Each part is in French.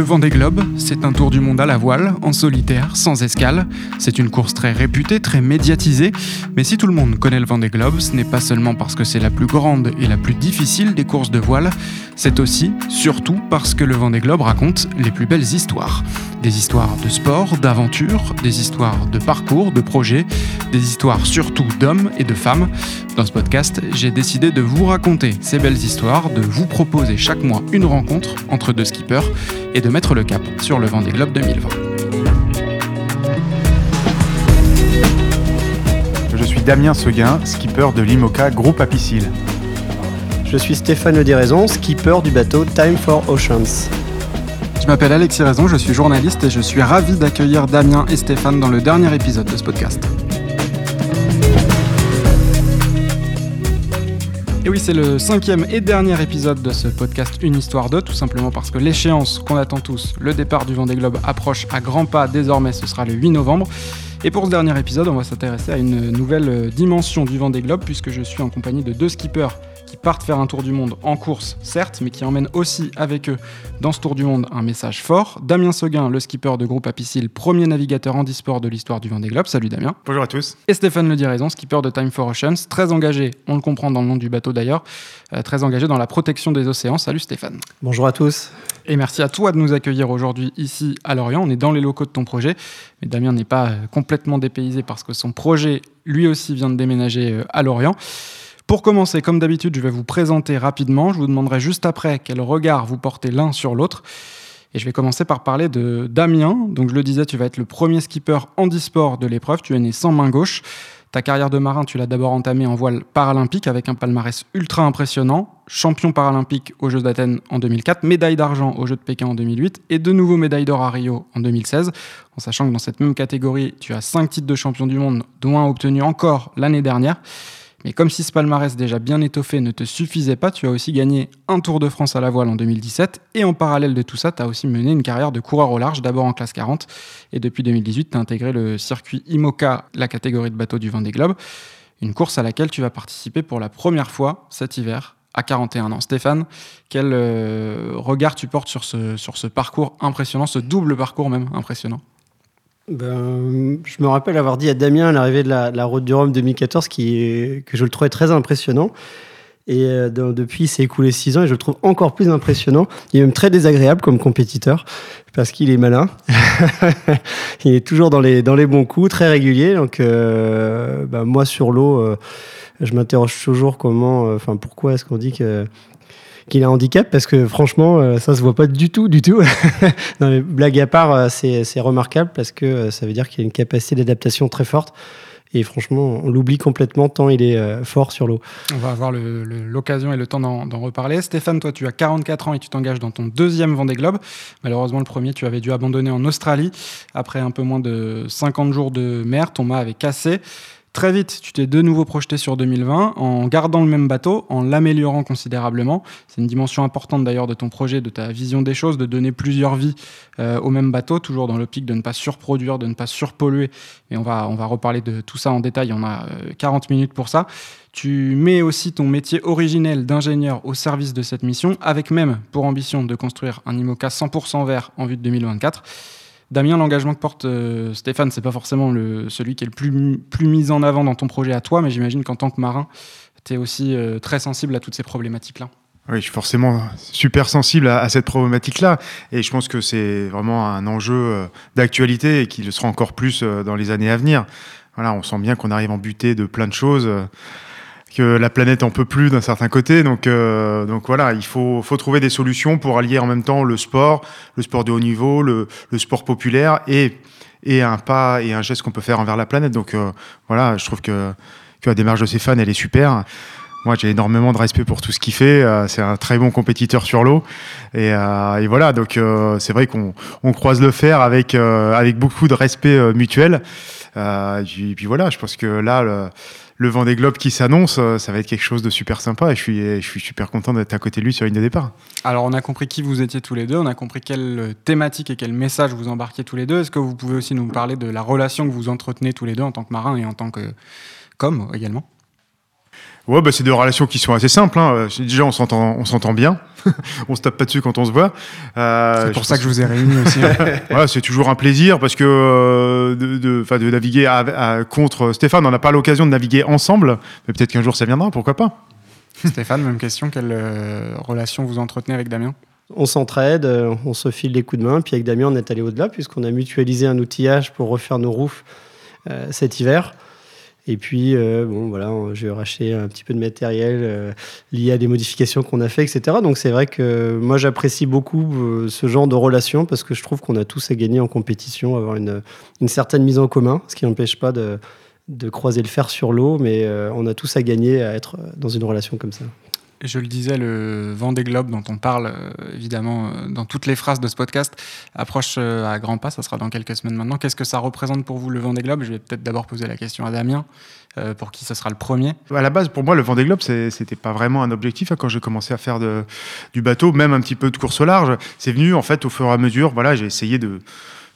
Le Vendée Globe, c'est un tour du monde à la voile, en solitaire, sans escale. C'est une course très réputée, très médiatisée. Mais si tout le monde connaît le Vendée Globe, ce n'est pas seulement parce que c'est la plus grande et la plus difficile des courses de voile, c'est aussi, surtout, parce que le Vendée Globe raconte les plus belles histoires. Des histoires de sport, d'aventure, des histoires de parcours, de projets, des histoires surtout d'hommes et de femmes. Dans ce podcast, j'ai décidé de vous raconter ces belles histoires, de vous proposer chaque mois une rencontre entre deux skippers et de mettre le cap sur le Vendée Globe 2020. Je suis Damien Seguin, skipper de l'IMOCA Groupe Apicile. Je suis Stéphane Le skipper du bateau Time for Oceans. Je m'appelle Alexis Raison, je suis journaliste et je suis ravi d'accueillir Damien et Stéphane dans le dernier épisode de ce podcast. Et oui, c'est le cinquième et dernier épisode de ce podcast Une histoire de, tout simplement parce que l'échéance qu'on attend tous, le départ du Vendée Globe, approche à grands pas. Désormais, ce sera le 8 novembre. Et pour ce dernier épisode, on va s'intéresser à une nouvelle dimension du Vendée Globe, puisque je suis en compagnie de deux skippers qui partent faire un tour du monde en course, certes, mais qui emmènent aussi avec eux dans ce tour du monde un message fort. Damien Seguin, le skipper de groupe Apicil, premier navigateur handisport de l'histoire du Vendée Globe. Salut Damien. Bonjour à tous. Et Stéphane Le Diraison, skipper de Time for Oceans, très engagé, on le comprend dans le nom du bateau d'ailleurs, euh, très engagé dans la protection des océans. Salut Stéphane. Bonjour à tous. Et merci à toi de nous accueillir aujourd'hui ici à Lorient. On est dans les locaux de ton projet, mais Damien n'est pas euh, complètement dépaysé parce que son projet, lui aussi, vient de déménager euh, à Lorient. Pour commencer, comme d'habitude, je vais vous présenter rapidement. Je vous demanderai juste après quel regard vous portez l'un sur l'autre. Et je vais commencer par parler de Damien. Donc je le disais, tu vas être le premier skipper handisport de l'épreuve. Tu es né sans main gauche. Ta carrière de marin, tu l'as d'abord entamée en voile paralympique avec un palmarès ultra impressionnant. Champion paralympique aux Jeux d'Athènes en 2004, médaille d'argent aux Jeux de Pékin en 2008 et de nouveau médaille d'or à Rio en 2016. En sachant que dans cette même catégorie, tu as cinq titres de champion du monde, dont un obtenu encore l'année dernière. Mais comme si ce palmarès déjà bien étoffé ne te suffisait pas, tu as aussi gagné un Tour de France à la voile en 2017. Et en parallèle de tout ça, tu as aussi mené une carrière de coureur au large, d'abord en classe 40. Et depuis 2018, tu as intégré le circuit IMOCA, la catégorie de bateau du Vendée Globe. Une course à laquelle tu vas participer pour la première fois cet hiver à 41 ans. Stéphane, quel euh, regard tu portes sur ce, sur ce parcours impressionnant, ce double parcours même impressionnant? Ben, je me rappelle avoir dit à Damien à l'arrivée de la, Route du Rhum 2014 qui, que je le trouvais très impressionnant. Et euh, depuis, il s'est écoulé six ans et je le trouve encore plus impressionnant. Il est même très désagréable comme compétiteur parce qu'il est malin. il est toujours dans les, dans les bons coups, très régulier. Donc, euh, ben, moi, sur l'eau, euh, je m'interroge toujours comment, enfin, pourquoi est-ce qu'on dit que qu'il a un handicap parce que franchement, euh, ça se voit pas du tout, du tout. mais blague à part, euh, c'est remarquable parce que euh, ça veut dire qu'il a une capacité d'adaptation très forte. Et franchement, on l'oublie complètement tant il est fort sur l'eau. On va avoir l'occasion et le temps d'en reparler. Stéphane, toi, tu as 44 ans et tu t'engages dans ton deuxième Vendée Globe. Malheureusement, le premier, tu avais dû abandonner en Australie. Après un peu moins de 50 jours de mer, ton mât avait cassé. Très vite, tu t'es de nouveau projeté sur 2020 en gardant le même bateau, en l'améliorant considérablement. C'est une dimension importante d'ailleurs de ton projet, de ta vision des choses, de donner plusieurs vies euh, au même bateau, toujours dans l'optique de ne pas surproduire, de ne pas surpolluer. Et on va, on va reparler de tout ça en détail, on a 40 euh, minutes pour ça. Tu mets aussi ton métier originel d'ingénieur au service de cette mission, avec même pour ambition de construire un IMOCA 100% vert en vue de 2024. Damien, l'engagement que porte euh, Stéphane, c'est pas forcément le, celui qui est le plus, mis en avant dans ton projet à toi, mais j'imagine qu'en tant que marin, tu es aussi euh, très sensible à toutes ces problématiques-là. Oui, je suis forcément super sensible à, cette problématique-là. Et je pense que c'est vraiment un enjeu euh, d'actualité et qui le sera encore plus dans les années à venir. Voilà, on sent bien qu'on arrive en butée de plein de choses que la planète en peut plus d'un certain côté. Donc, euh, donc voilà, il faut, faut trouver des solutions pour allier en même temps le sport, le sport de haut niveau, le, le sport populaire et, et un pas et un geste qu'on peut faire envers la planète. Donc euh, voilà, je trouve que, que la démarche de Stéphane, elle est super. Moi, j'ai énormément de respect pour tout ce qu'il fait. Euh, c'est un très bon compétiteur sur l'eau. Et, et, voilà, donc c'est vrai qu'on on croise le fer avec, avec beaucoup de respect mutuel. et puis, puis, voilà, je pense que là, le, le vent des globes qui s'annonce, euh, ça va être quelque chose de super sympa et je suis, super content d'être à côté de lui sur une de départ. Alors on a compris qui vous étiez tous les deux, on a compris quelle thématique et quel message vous embarquiez tous les deux. Est-ce que vous pouvez aussi nous parler de la relation que vous entretenez tous les deux en tant que marin et en tant que également? Ouais, bah, c'est deux relations qui sont assez simples. Hein. Déjà, on s'entend, on s'entend bien. on se tape pas dessus quand on se voit. Euh, c'est pour ça que je vous ai réunis aussi. voilà, c'est toujours un plaisir parce que euh, de, de, de, naviguer contre Stéphane, on n'a pas l'occasion de naviguer ensemble, mais peut-être qu'un jour ça viendra, pourquoi pas. Stéphane, même question. Quelle euh, relation vous entretenez avec Damien? On s'entraide, on se file des coups de main. Puis avec Damien, on est allé au-delà puisqu'on a mutualisé un outillage pour refaire nos roufs cet hiver. Et puis, euh, bon, voilà, j'ai racheté un petit peu de matériel euh, lié à des modifications qu'on a fait, etc. Donc, c'est vrai que moi, j'apprécie beaucoup euh, ce genre de relation parce que je trouve qu'on a tous à gagner en compétition, avoir une, une certaine mise en commun, ce qui n'empêche pas de, de, croiser le fer sur l'eau, mais on a tous à gagner à être dans une relation comme ça. Je le disais, le vent des globes dont on parle évidemment dans toutes les phrases de ce podcast approche à grands pas, ça sera dans quelques semaines maintenant. Qu'est-ce que ça représente pour vous le vent des globes? Je vais peut-être d'abord poser la question à Damien. pour qui ce sera le premier À la base, pour moi, le Vendée Globe, c'était pas vraiment un objectif hein, quand j'ai commencé à faire du bateau, même un petit peu de course au large. C'est venu en fait au fur et à mesure. Voilà, j'ai essayé de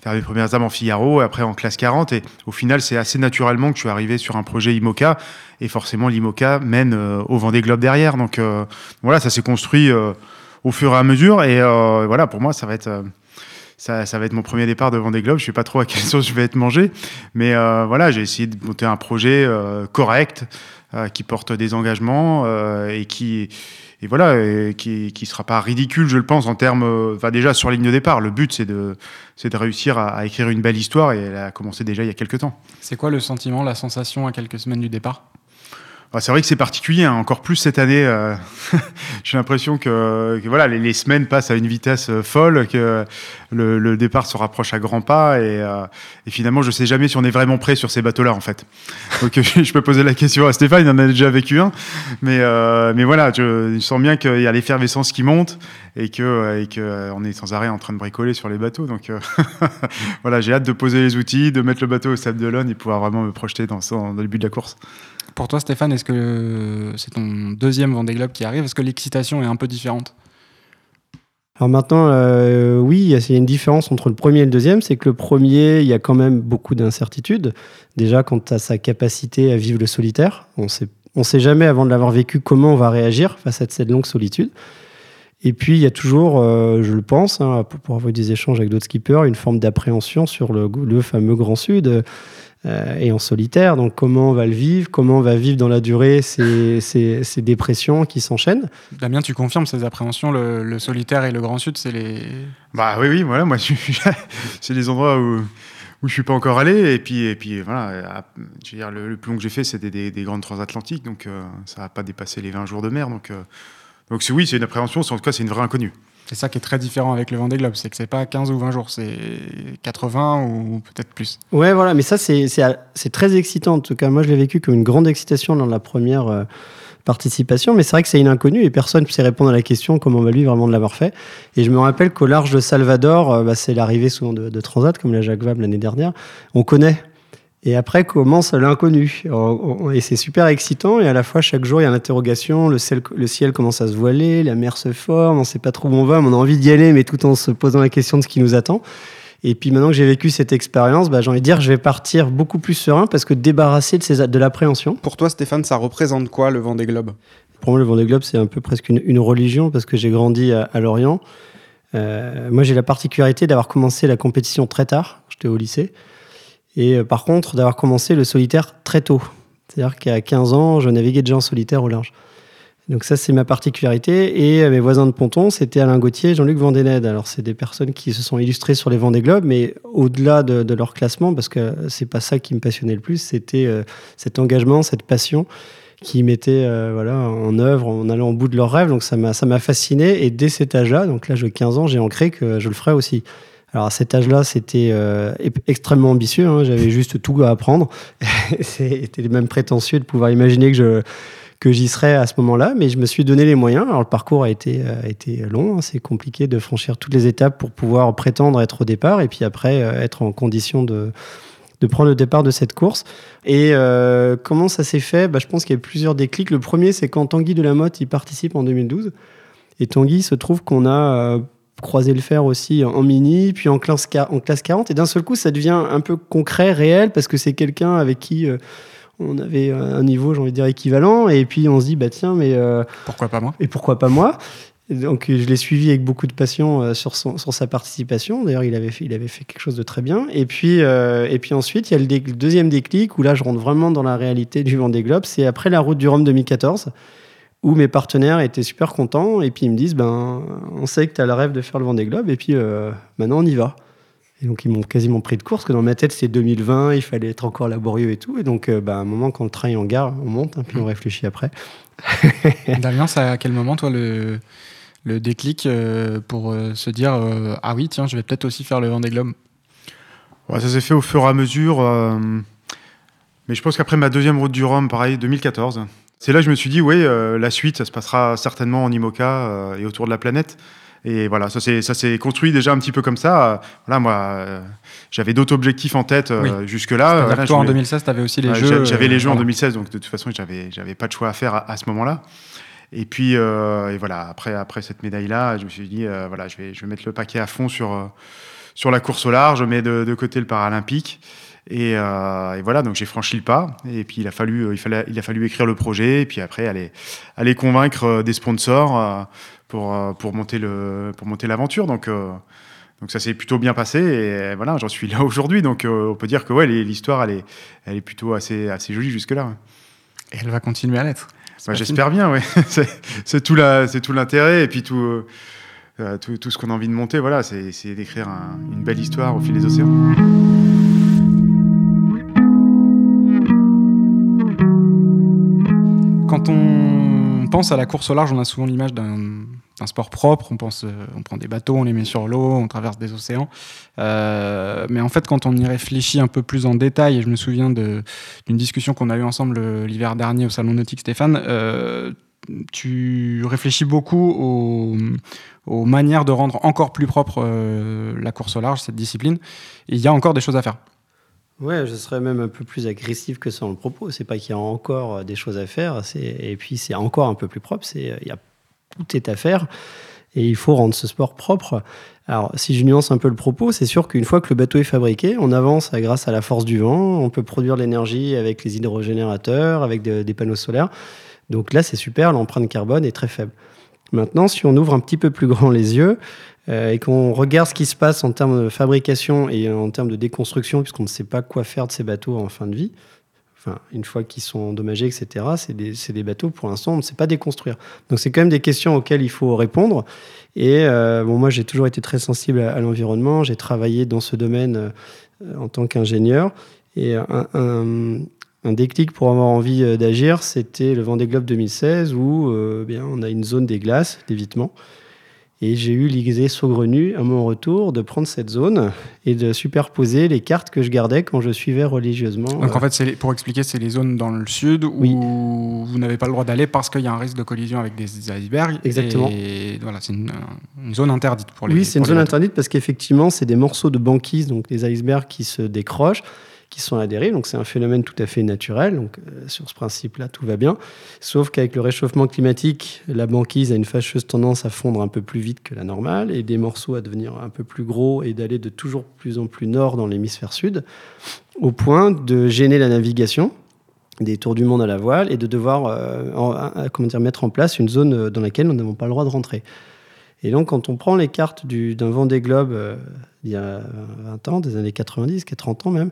faire mes premières âmes en Figaro, et après en classe 40. Et au final, c'est assez naturellement que je suis arrivé sur un projet IMOCA. Et forcément, l'IMOCA mène euh, au Vendée Globe derrière. Donc euh, voilà, ça s'est construit euh, au fur et à mesure. Et voilà, pour moi, ça va être. Ça, va être mon premier départ de Vendée Globe. Je sais pas trop à quelle sauce je vais être mangé, mais voilà, j'ai essayé de monter un projet correct qui porte des engagements et qui et voilà, qui ne sera pas ridicule, je le pense, en termes, enfin déjà sur ligne de départ. Le but, c'est de, de réussir à, écrire une belle histoire et elle a commencé déjà il y a quelques temps. C'est quoi le sentiment, la sensation à quelques semaines du départ? Bah, c'est vrai que c'est particulier, hein. encore plus cette année. Euh, j'ai l'impression que, voilà, les, semaines passent à une vitesse euh, folle, que le, départ se rapproche à grands pas, euh, et, finalement, je sais jamais si on est vraiment prêt sur ces bateaux-là, en fait. Donc, je peux poser la question à Stéphane, il en a déjà vécu un, mais, mais voilà, je, sens bien qu'il y a l'effervescence qui monte et que, et que on est sans arrêt en train de bricoler sur les bateaux. Donc, voilà, j'ai hâte de poser les outils, de mettre le bateau au sable de l'One et pouvoir vraiment me projeter dans, dans le début de la course. Pour toi, Stéphane, est-ce que c'est ton deuxième Vendée Globe qui arrive? Est-ce que l'excitation est un peu différente? Alors maintenant, euh, oui, il y a une différence entre le premier et le deuxième, c'est que le premier, il y a quand même beaucoup d'incertitudes. Déjà, quant à sa capacité à vivre le solitaire, on ne sait jamais avant de l'avoir vécu comment on va réagir face à cette longue solitude. Et puis, il y a toujours, euh, je le pense, hein, pour, avoir des échanges avec d'autres skippers, une forme d'appréhension sur le, fameux Grand Sud. Euh, et en solitaire. Donc, comment on va le vivre? Comment on va vivre dans la durée ces, ces, dépressions qui s'enchaînent? Damien, tu confirmes ces appréhensions le, solitaire et le Grand Sud, c'est les. Bah oui, oui, voilà, moi, c'est les endroits où où je suis pas encore allé. Et puis et puis voilà je veux dire, le, plus long que j'ai fait c'était des, grandes transatlantiques. Donc euh, ça n'a pas dépassé les 20 jours de mer. Donc euh, donc oui c'est une appréhension en tout cas c'est une vraie inconnue c'est ça qui est très différent avec le Vendée Globe, c'est que c'est pas 15 ou 20 jours, c'est 80 ou peut-être plus. Ouais, voilà, mais ça c'est très excitant. En tout cas, moi je l'ai vécu comme une grande excitation dans la première euh, participation, mais c'est vrai que c'est une inconnue et personne ne sait répondre à la question comment on va lui vraiment de l'avoir fait. Et je me rappelle qu'au large de Salvador, euh, bah, c'est l'arrivée souvent de, Transat, comme la Jacques Vabre l'année dernière. On connaît et après commence l'inconnu. Et c'est super excitant. Et à la fois, chaque jour, il y a l'interrogation. Le ciel, le ciel commence à se voiler, la mer se forme, on ne sait pas trop où on va, mais on a envie d'y aller, mais tout en se posant la question de ce qui nous attend. Et puis maintenant que j'ai vécu cette expérience, bah, j'ai envie de dire, je vais partir beaucoup plus serein parce que débarrassé de, ces, de l'appréhension. Pour toi, Stéphane, ça représente quoi le Vendée Globe? Pour moi, le Vendée Globe, c'est un peu presque une, religion parce que j'ai grandi à, Lorient. Euh, moi, j'ai la particularité d'avoir commencé la compétition très tard. J'étais au lycée. Et euh, par contre, d'avoir commencé le solitaire très tôt. C'est-à-dire qu'à 15 ans, je naviguais déjà en solitaire au large. Donc ça, c'est ma particularité. Et euh, mes voisins de ponton, c'était Alain Gauthier et Jean-Luc Vendénède. Alors, c'est des personnes qui se sont illustrées sur les Vendée Globes, mais au-delà de, leur classement, parce que c'est pas ça qui me passionnait le plus, c'était euh, cet engagement, cette passion qui mettaient voilà, en œuvre en allant au bout de leurs rêves. Donc ça m'a fasciné. Et dès cet âge-là, donc là, j'ai 15 ans, j'ai ancré que je le ferais aussi. Alors à cet âge-là, c'était euh, extrêmement ambitieux. Hein. J'avais juste tout à apprendre. c'était même prétentieux de pouvoir imaginer que j'y serais à ce moment-là, mais je me suis donné les moyens. Alors le parcours a été, euh, long, hein. c'est compliqué de franchir toutes les étapes pour pouvoir prétendre être au départ et puis après euh, être en condition de, prendre le départ de cette course. Et comment ça s'est fait? Bah, Je pense qu'il y a plusieurs déclics. Le premier, c'est quand Tanguy Delamotte y participe en 2012. Et Tanguy se trouve qu'on a croiser le fer aussi en mini, puis en classe, en classe 40. Et d'un seul coup, ça devient un peu concret, réel, parce que c'est quelqu'un avec qui euh, on avait un niveau, j'ai envie de dire, équivalent. Et puis on se dit, bah tiens, mais. pourquoi pas moi? Et pourquoi pas moi? Donc je l'ai suivi avec beaucoup de passion sur, son, sur sa participation. D'ailleurs, il avait, fait, il avait fait quelque chose de très bien. Et puis, et puis ensuite, il y a le, le, deuxième déclic où là, je rentre vraiment dans la réalité du Vendée Globe. C'est après la route du Rhum 2014 où mes partenaires étaient super contents et puis ils me disent ben on sait que tu as le rêve de faire le Vendée Globe et puis euh, maintenant on y va. Et donc ils m'ont quasiment pris de course parce que dans ma tête c'est 2020, il fallait être encore laborieux et tout et donc euh, ben, à un moment quand le train est en gare, on monte hein, puis on réfléchit après. Damien, c'est à quel moment toi le le déclic euh, pour se dire ah oui tiens je vais peut-être aussi faire le Vendée Globe? Ouais, ça s'est fait au fur et à mesure. mais je pense qu'après ma deuxième route du Rhum, pareil, 2014, c'est là que je me suis dit, oui, euh, la suite, ça se passera certainement en IMOCA euh, et autour de la planète. Et voilà, ça s'est construit déjà un petit peu comme ça. Voilà, moi, euh, j'avais d'autres objectifs en tête jusque-là. toi, en 2016, tu avais aussi les jeux. J'avais les jeux en 2016, donc de toute façon, j'avais j'avais pas de choix à faire à, ce moment-là. Et puis, et voilà, après, après cette médaille-là, je me suis dit, voilà, je vais, je vais mettre le paquet à fond sur, sur la course au large, je mets de, de côté le paralympique. Euh, et, voilà, donc j'ai franchi le pas. Et puis il a fallu, il fallait, il a fallu écrire le projet. Et puis après aller, aller convaincre euh, des sponsors euh, pour, pour monter le, pour monter l'aventure. Donc donc ça s'est plutôt bien passé et voilà, j'en suis là aujourd'hui. Donc on peut dire que ouais, l'histoire elle est, elle est plutôt assez, assez jolie jusque là. Et elle va continuer à l'être. Bah, j'espère bien, oui. c'est tout l'intérêt et puis tout, tout, tout, ce qu'on a envie de monter. Voilà, c'est d'écrire une belle histoire au fil des océans. Quand on pense à la course au large, on a souvent l'image d'un sport propre. On pense, euh, on prend des bateaux, on les met sur l'eau, on traverse des océans. Euh, mais en fait, quand on y réfléchit un peu plus en détail, et je me souviens d'une discussion qu'on a eue ensemble euh, l'hiver dernier au salon nautique, Stéphane. tu réfléchis beaucoup aux, manières de rendre encore plus propre la course au large, cette discipline. Et il y a encore des choses à faire. Ouais, je serais même un peu plus agressif que ça en le propos. C'est pas qu'il y a encore euh, des choses à faire, et puis c'est encore un peu plus propre. C'est euh, il y a tout est à faire et il faut rendre ce sport propre. Alors, si je nuance un peu le propos, c'est sûr qu'une fois que le bateau est fabriqué, on avance grâce à la force du vent. On peut produire de l'énergie avec les hydrogénérateurs, avec des panneaux solaires. Donc là, c'est super. L'empreinte carbone est très faible. Maintenant, si on ouvre un petit peu plus grand les yeux, euh, et qu'on regarde ce qui se passe en termes de fabrication et en termes de déconstruction, puisqu'on ne sait pas quoi faire de ces bateaux en fin de vie, enfin, une fois qu'ils sont endommagés, etc., c'est des, bateaux, pour l'instant, on ne sait pas déconstruire. Donc c'est quand même des questions auxquelles il faut répondre. Et euh, bon, moi, j'ai toujours été très sensible à, l'environnement, j'ai travaillé dans ce domaine euh, en tant qu'ingénieur. Et un, un, déclic pour avoir envie d'agir, c'était le Vendée Globe 2016, où bien, on a une zone des glaces, d'évitement. Et j'ai eu l'idée saugrenue à mon retour de prendre cette zone et de superposer les cartes que je gardais quand je suivais religieusement. Donc en euh, fait, pour expliquer, c'est les zones dans le sud où vous n'avez pas le droit d'aller parce qu'il y a un risque de collision avec des icebergs. Exactement. Et voilà, c'est une, zone interdite pour les Oui, c'est une zone interdite parce qu'effectivement, c'est des morceaux de banquise, donc des icebergs qui se décrochent qui sont dérive. Donc c'est un phénomène tout à fait naturel. Donc euh, sur ce principe-là, tout va bien. Sauf qu'avec le réchauffement climatique, la banquise a une fâcheuse tendance à fondre un peu plus vite que la normale et des morceaux à devenir un peu plus gros et d'aller de toujours plus en plus nord dans l'hémisphère sud, au point de gêner la navigation des tours du monde à la voile et de devoir euh, comment dire, mettre en place une zone dans laquelle nous n'avons pas le droit de rentrer. Et donc, quand on prend les cartes d'un Vendée Globe euh, il y a 20 ans, des années 90, 30 ans même,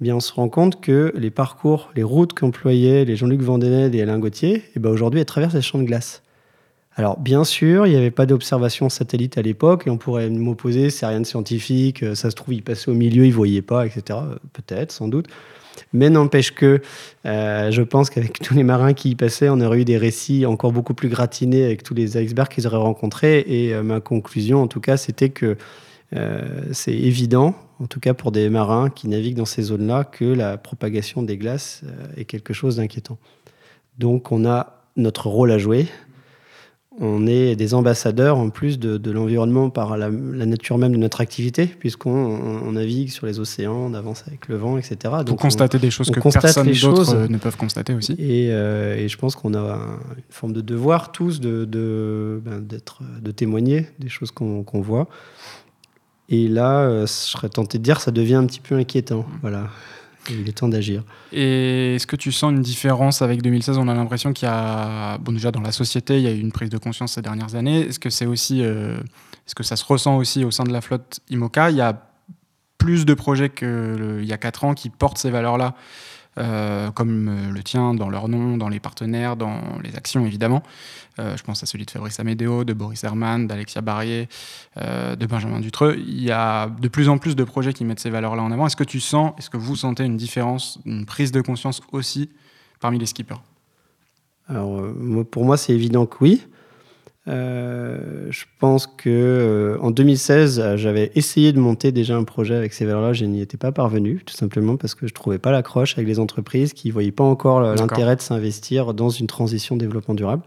eh bien, on se rend compte que les parcours, les routes qu'employaient les Jean-Luc Vandened et Alain Gauthier, eh ben aujourd'hui, elles traversent les champs de glace. Alors, bien sûr, il n'y avait pas d'observation satellite à l'époque, et on pourrait m'opposer, c'est rien de scientifique, euh, ça se trouve, ils passaient au milieu, ils ne voyaient pas, etc. Euh, peut-être, sans doute. Mais n'empêche que euh, je pense qu'avec tous les marins qui y passaient, on aurait eu des récits encore beaucoup plus gratinés avec tous les icebergs qu'ils auraient rencontrés. Et ma conclusion, en tout cas, c'était que c'est évident, en tout cas pour des marins qui naviguent dans ces zones-là, que la propagation des glaces euh, est quelque chose d'inquiétant. Donc on a notre rôle à jouer. On est des ambassadeurs en plus de, l'environnement par la, nature même de notre activité, puisqu'on navigue sur les océans, on avance avec le vent, etc. Donc Pour constater des choses que personne d'autre euh, ne peuvent constater aussi. Euh, et, je pense qu'on a une forme de devoir tous de, de, ben, de témoigner des choses qu'on voit. Et là, euh, je serais tenté de dire, ça devient un petit peu inquiétant. Voilà. il est temps d'agir. Et est-ce que tu sens une différence avec 2016 On a l'impression qu'il y a, bon déjà dans la société, il y a eu une prise de conscience ces dernières années. Est-ce que c'est aussi, euh, est-ce que ça se ressent aussi au sein de la flotte IMOCA? Il y a plus de projets qu'il y a 4 ans qui portent ces valeurs-là, euh, comme euh, le tien, dans leur nom, dans les partenaires, dans les actions évidemment. Euh, je pense à celui de Fabrice Amédéo, de Boris Herman, d'Alexia Barrier, de Benjamin Dutreux. Il y a de plus en plus de projets qui mettent ces valeurs-là en avant. Est-ce que tu sens, est-ce que vous sentez une différence, une prise de conscience aussi parmi les skippers? Alors, pour moi, c'est évident que oui. Euh, je pense que euh, en 2016, j'avais essayé de monter déjà un projet avec ces valeurs-là. Je n'y étais pas parvenu, tout simplement parce que je trouvais pas l'accroche avec les entreprises qui voyaient pas encore l'intérêt de s'investir dans une transition développement durable.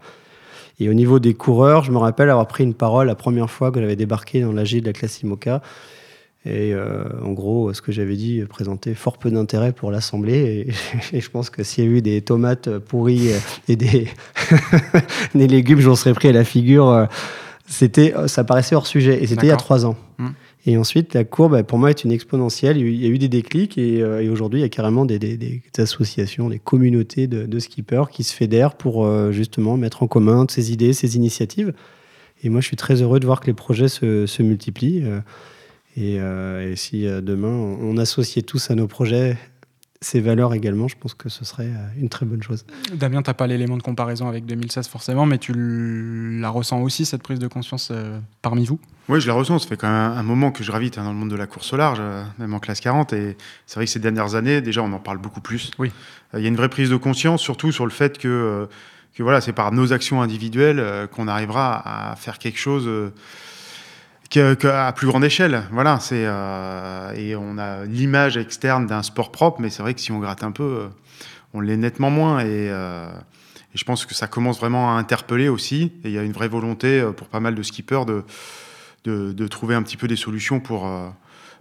Et au niveau des coureurs, je me rappelle avoir pris une parole la première fois que j'avais débarqué dans l'AG de la classe IMOCA et euh, en gros, ce que j'avais dit présentait fort peu d'intérêt pour l'Assemblée. Et, je pense que s'il y a eu des tomates pourries et des, des légumes, j'en serais pris à la figure. Euh, c'était, ça paraissait hors sujet. Et c'était il y a trois ans. Mmh. Et ensuite, la courbe, pour moi, est une exponentielle. Il y a eu des déclics et, euh, aujourd'hui, il y a carrément des, des, associations, des communautés de, de, skippers qui se fédèrent pour justement mettre en commun ces idées, ces initiatives. Et moi, je suis très heureux de voir que les projets se, se multiplient. Euh, et, si euh, demain on, associait tous à nos projets ces valeurs également, je pense que ce serait euh, une très bonne chose. Damien, tu n'as pas l'élément de comparaison avec 2016 forcément, mais tu la ressens aussi, cette prise de conscience parmi vous? Oui, je la ressens. Ça fait quand même un moment que je gravite hein, dans le monde de la course au large, même en classe 40. Et c'est vrai que ces dernières années, déjà, on en parle beaucoup plus. Oui. Il y a une vraie prise de conscience, surtout sur le fait que, que voilà, c'est par nos actions individuelles qu'on arrivera à faire quelque chose à plus grande échelle. Voilà, c'est euh, et on a l'image externe d'un sport propre, mais c'est vrai que si on gratte un peu, euh, on l'est nettement moins. Euh, et, je pense que ça commence vraiment à interpeller aussi. Et il y a une vraie volonté pour pas mal de skippers de, de, trouver un petit peu des solutions pour,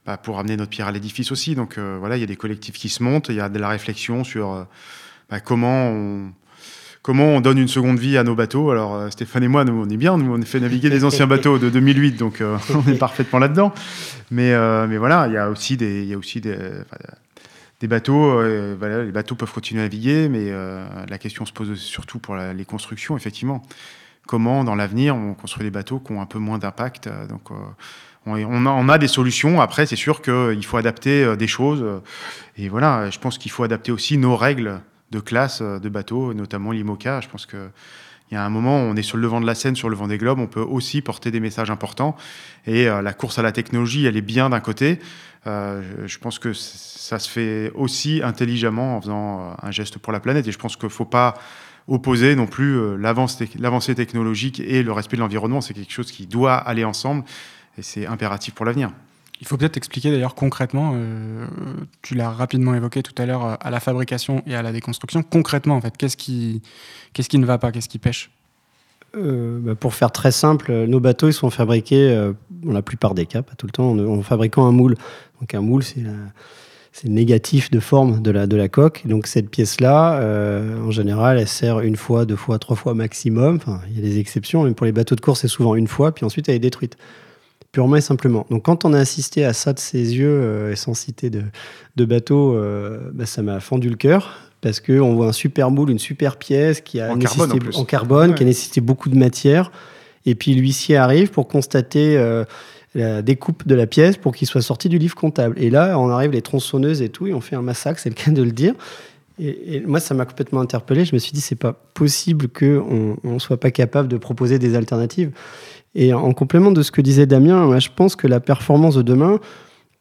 bah, pour amener notre pierre à l'édifice aussi. Donc voilà, il y a des collectifs qui se montent, il y a de la réflexion sur bah, comment on comment on donne une seconde vie à nos bateaux. Alors euh, Stéphane et moi, nous, on est bien, nous on fait naviguer des anciens bateaux de 2008, donc euh, on est parfaitement là-dedans. Mais, euh, mais voilà, il y a aussi des, y a aussi des, des bateaux. les bateaux peuvent continuer à naviguer, mais la question se pose surtout pour les constructions, effectivement. Comment, dans l'avenir, on construit des bateaux qui ont un peu moins d'impact Donc on, a, on, a, des solutions. Après, c'est sûr qu'il faut adapter des choses. Et voilà, je pense qu'il faut adapter aussi nos règles de classe euh, de bateaux, notamment l'IMOCA. Je pense qu'il y a un moment on est sur le devant de la scène, sur le vent des globes, on peut aussi porter des messages importants. Et euh, la course à la technologie, elle est bien d'un côté. Euh, je pense que ça se fait aussi intelligemment en faisant un geste pour la planète. Et je pense qu'il ne faut pas opposer non plus l'avancée technologique et le respect de l'environnement. C'est quelque chose qui doit aller ensemble et c'est impératif pour l'avenir. Il faut peut-être expliquer d'ailleurs concrètement, euh, tu l'as rapidement évoqué tout à l'heure, euh, à la fabrication et à la déconstruction. Concrètement, en fait, qu'est-ce qui, qu'est-ce qui ne va pas Qu'est-ce qui pêche? Euh, bah, Pour faire très simple, nos bateaux ils sont fabriqués, dans la plupart des cas, pas tout le temps, en, fabriquant un moule. Donc un moule, c'est le négatif de forme de la, de la coque. Donc cette pièce-là, en général, elle sert une fois, deux fois, trois fois maximum. Enfin, il y a des exceptions, mais pour les bateaux de course, c'est souvent une fois, puis ensuite elle est détruite purement et simplement. Donc quand on a assisté à ça de ses yeux, euh, et sans citer de, de bateau, euh, bah, ça m'a fendu le cœur. Parce qu'on voit un super moule, une super pièce qui a en nécessité, carbone, en, carbone, qui a nécessité beaucoup de matière. Et puis l'huissier arrive pour constater euh, la découpe de la pièce pour qu'il soit sorti du livre comptable. Et là, on arrive les tronçonneuses et tout, et on fait un massacre, c'est le cas de le dire. Et, et moi, ça m'a complètement interpellé. Je me suis dit, c'est pas possible qu'on ne soit pas capable de proposer des alternatives. Et en complément de ce que disait Damien, je pense que la performance de demain,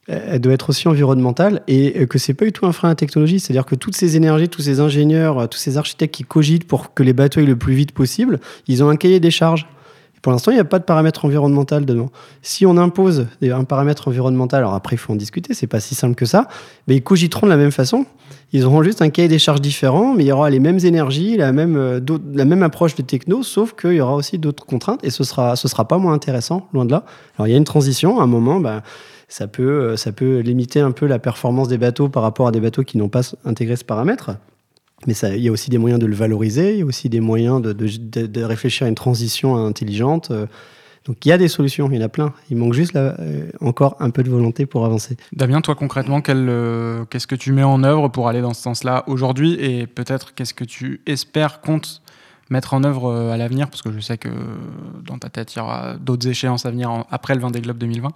elle doit être aussi environnementale et que c'est pas du tout un frein à la technologie. C'est-à-dire que toutes ces énergies, tous ces ingénieurs, tous ces architectes qui cogitent pour que les bateaux aillent le plus vite possible, ils ont un cahier des charges. Pour l'instant, il n'y a pas de paramètre environnemental dedans. Si on impose un paramètre environnemental, alors après, il faut en discuter, c'est pas si simple que ça, mais ils cogiteront de la même façon. Ils auront juste un cahier des charges différent, mais il y aura les mêmes énergies, la même, euh, approche de techno, sauf qu'il y aura aussi d'autres contraintes et ce sera, ce sera pas moins intéressant, loin de là. Alors il y a une transition, à un moment, bah, ça, peut, euh, ça peut limiter un peu la performance des bateaux par rapport à des bateaux qui n'ont pas intégré ce paramètre. Mais il y a aussi des moyens de le valoriser, il y a aussi des moyens de, réfléchir à une transition intelligente. Euh, Donc il y a des solutions, il y en a plein. Il manque juste là, encore un peu de volonté pour avancer. Damien, toi concrètement, qu'est-ce que tu mets en œuvre pour aller dans ce sens-là aujourd'hui et peut-être qu'est-ce que tu espères, compte mettre en œuvre à l'avenir? Parce que je sais que dans ta tête, il y aura d'autres échéances à venir après le Vendée Globe 2020.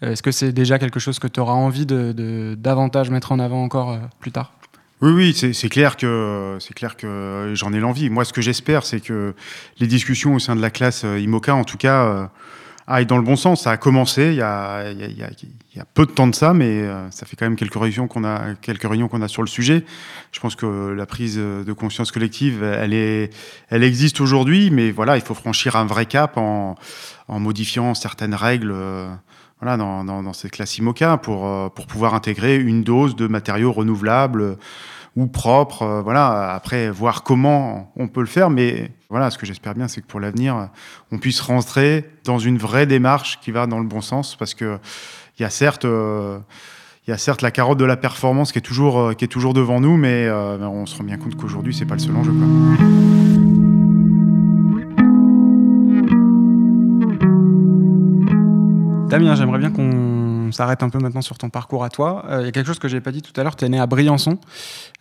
Est-ce que c'est déjà quelque chose que tu auras envie de, davantage mettre en avant encore plus tard? Oui, oui, c'est clair que c'est clair que j'en ai l'envie. Moi, ce que j'espère, c'est que les discussions au sein de la classe euh, IMOCA, en tout cas, euh, aillent dans le bon sens. Ça a commencé il y a, il y a, il y a peu de temps de ça, mais euh, ça fait quand même quelques réunions qu'on a, quelques réunions qu'on a sur le sujet. Je pense que la prise de conscience collective, elle est, elle existe aujourd'hui, mais voilà, il faut franchir un vrai cap en, en modifiant certaines règles. Voilà, dans, dans, cette classe IMOCA pour, pour pouvoir intégrer une dose de matériaux renouvelables ou propre. Euh, voilà, après, voir comment on peut le faire. Mais voilà, ce que j'espère bien, c'est que pour l'avenir, on puisse rentrer dans une vraie démarche qui va dans le bon sens. Parce que il y a certes. Euh, il y a certes la carotte de la performance qui est toujours, euh, qui est toujours devant nous, mais on se rend bien compte qu'aujourd'hui, c'est pas le seul enjeu. Damien, j'aimerais bien qu'on s'arrête un peu maintenant sur ton parcours à toi. Euh, il y a quelque chose que j'ai pas dit tout à l'heure. Tu es né à Briançon.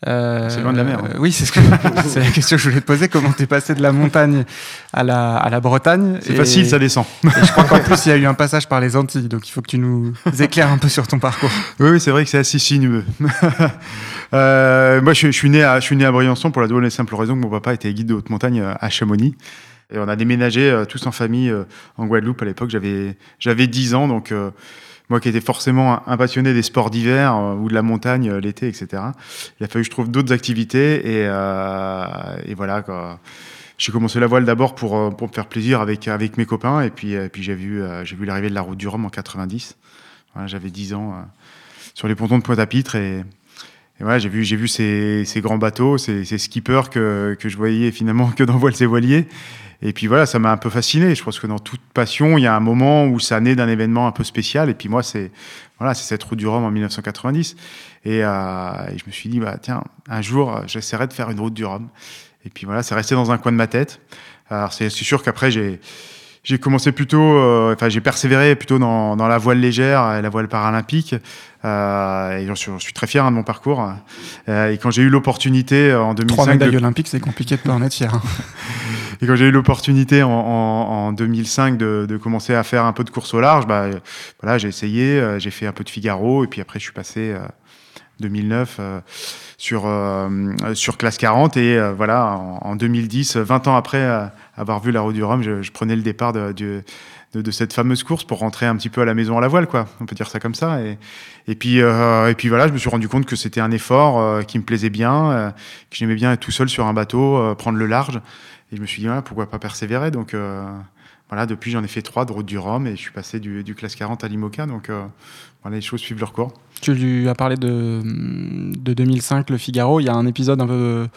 Euh, c'est loin de la mer. Hein. oui, c'est ce c'est la question que je voulais te poser. Comment tu es passé de la montagne à la, à la Bretagne C'est facile, ça descend. je crois qu'en plus, il y a eu un passage par les Antilles. Donc il faut que tu nous éclaires un peu sur ton parcours. Oui, oui c'est vrai que c'est assez sinueux. euh, moi, je, je, suis né à, je suis né à Briançon pour la double et simple raison que mon papa était guide de haute montagne à Chamonix. On a déménagé euh, tous en famille euh, en Guadeloupe à l'époque. J'avais j'avais 10 ans, donc euh, moi qui étais forcément un passionné des sports d'hiver ou de la montagne l'été, etc. Il a fallu que je trouve d'autres activités et, et voilà. J'ai commencé la voile d'abord pour, pour me faire plaisir avec, avec mes copains et puis, puis j'ai vu, j'ai vu l'arrivée de la route du Rhum en 90. Voilà, J'avais 10 ans sur les pontons de Pointe-à-Pitre et, voilà, j'ai vu, j'ai vu ces, ces, grands bateaux, ces, ces skippers que, que, je voyais finalement que dans Voile et Voiliers. Et puis voilà, ça m'a un peu fasciné. Je pense que dans toute passion, il y a un moment où ça naît d'un événement un peu spécial. Et puis moi, c'est voilà, c'est cette route du Rhum en 1990. Et, euh, et je me suis dit, bah tiens, un jour, j'essaierai de faire une route du Rhum. Et puis voilà, c'est resté dans un coin de ma tête. Alors c'est sûr qu'après, j'ai j'ai commencé plutôt, euh, enfin j'ai persévéré plutôt dans, dans, la voile légère et la voile paralympique. Euh, et je suis, je suis, très fier hein, de mon parcours. Euh, et quand j'ai eu l'opportunité en 2005, trois médailles de... olympiques, c'est compliqué de pas en être fier. Hein. et quand j'ai eu l'opportunité en, en, en, 2005 de, commencer à faire un peu de course au large, bah voilà, j'ai essayé, euh, j'ai fait un peu de Figaro, et puis après je suis passé 2009 euh, sur sur classe 40 et voilà en, en, 2010, 20 ans après avoir vu la route du Rhum, je, prenais le départ de, de, cette fameuse course pour rentrer un petit peu à la maison à la voile, quoi. On peut dire ça comme ça. Et, et puis, euh, et puis voilà, je me suis rendu compte que c'était un effort euh, qui me plaisait bien, euh, que j'aimais bien être tout seul sur un bateau, euh, prendre le large. Et je me suis dit, pourquoi pas persévérer? Donc euh, voilà, depuis j'en ai fait trois de route du Rhum et je suis passé du, classe 40 à l'IMOCA. Donc voilà, les choses suivent leur cours. Tu lui as parlé de, de 2005, le Figaro. Il y a un épisode un peu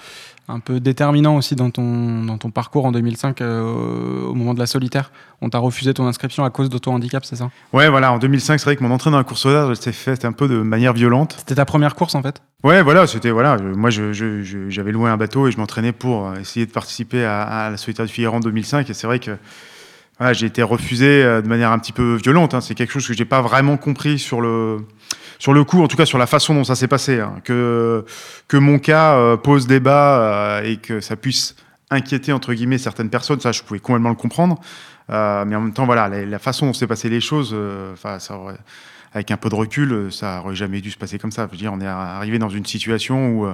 un peu déterminant aussi dans ton, dans ton parcours en 2005 euh, au moment de la solitaire. On t'a refusé ton inscription à cause d'auto-handicap, c'est ça? Ouais, voilà, en 2005, c'est vrai que mon entrée dans la course au large s'est faite un peu de manière violente. C'était ta première course en fait? Ouais, voilà, c'était voilà. Moi, j'avais je, je, loué un bateau et je m'entraînais pour essayer de participer à, à la solitaire du Figaro en 2005. Et c'est vrai que voilà, j'ai été refusé euh, de manière un petit peu violente. Hein. C'est quelque chose que j'ai pas vraiment compris sur le sur le coup, en tout cas sur la façon dont ça s'est passé, hein, que, que mon cas euh, pose débat euh, et que ça puisse inquiéter entre guillemets certaines personnes, ça je pouvais complètement le comprendre. Mais en même temps, voilà, la, façon dont s'est passé les choses, enfin, avec un peu de recul, ça aurait jamais dû se passer comme ça. Je veux dire, on est arrivé dans une situation où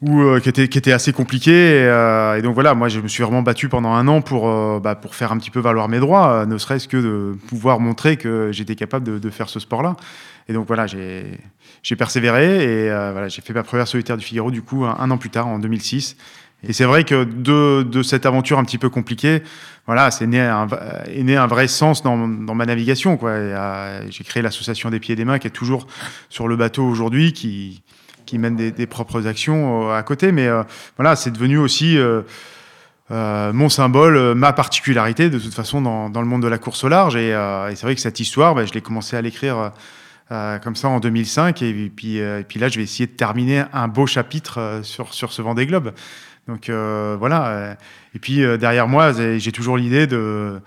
ou euh, qui était qui était assez compliqué et, euh, et, donc voilà moi je me suis vraiment battu pendant un an pour euh, bah, pour faire un petit peu valoir mes droits euh, ne serait-ce que de pouvoir montrer que j'étais capable de, de, faire ce sport là et donc voilà j'ai persévéré et euh, voilà j'ai fait ma première solitaire du Figaro du coup un, un an plus tard en 2006 et c'est vrai que de, de cette aventure un petit peu compliquée voilà c'est né un est né un vrai sens dans, dans ma navigation quoi. J'ai créé l'association des pieds et des mains qui est toujours sur le bateau aujourd'hui qui qui mènent des, propres actions euh, à côté. Mais euh, voilà, c'est devenu aussi euh, mon symbole, ma particularité de toute façon dans, le monde de la course au large. Et, c'est vrai que cette histoire, bah, je l'ai commencé à l'écrire comme ça en 2005. Et puis, et puis là, je vais essayer de terminer un beau chapitre sur, sur ce Vendée Globe. Donc voilà. Et puis derrière moi, j'ai toujours l'idée de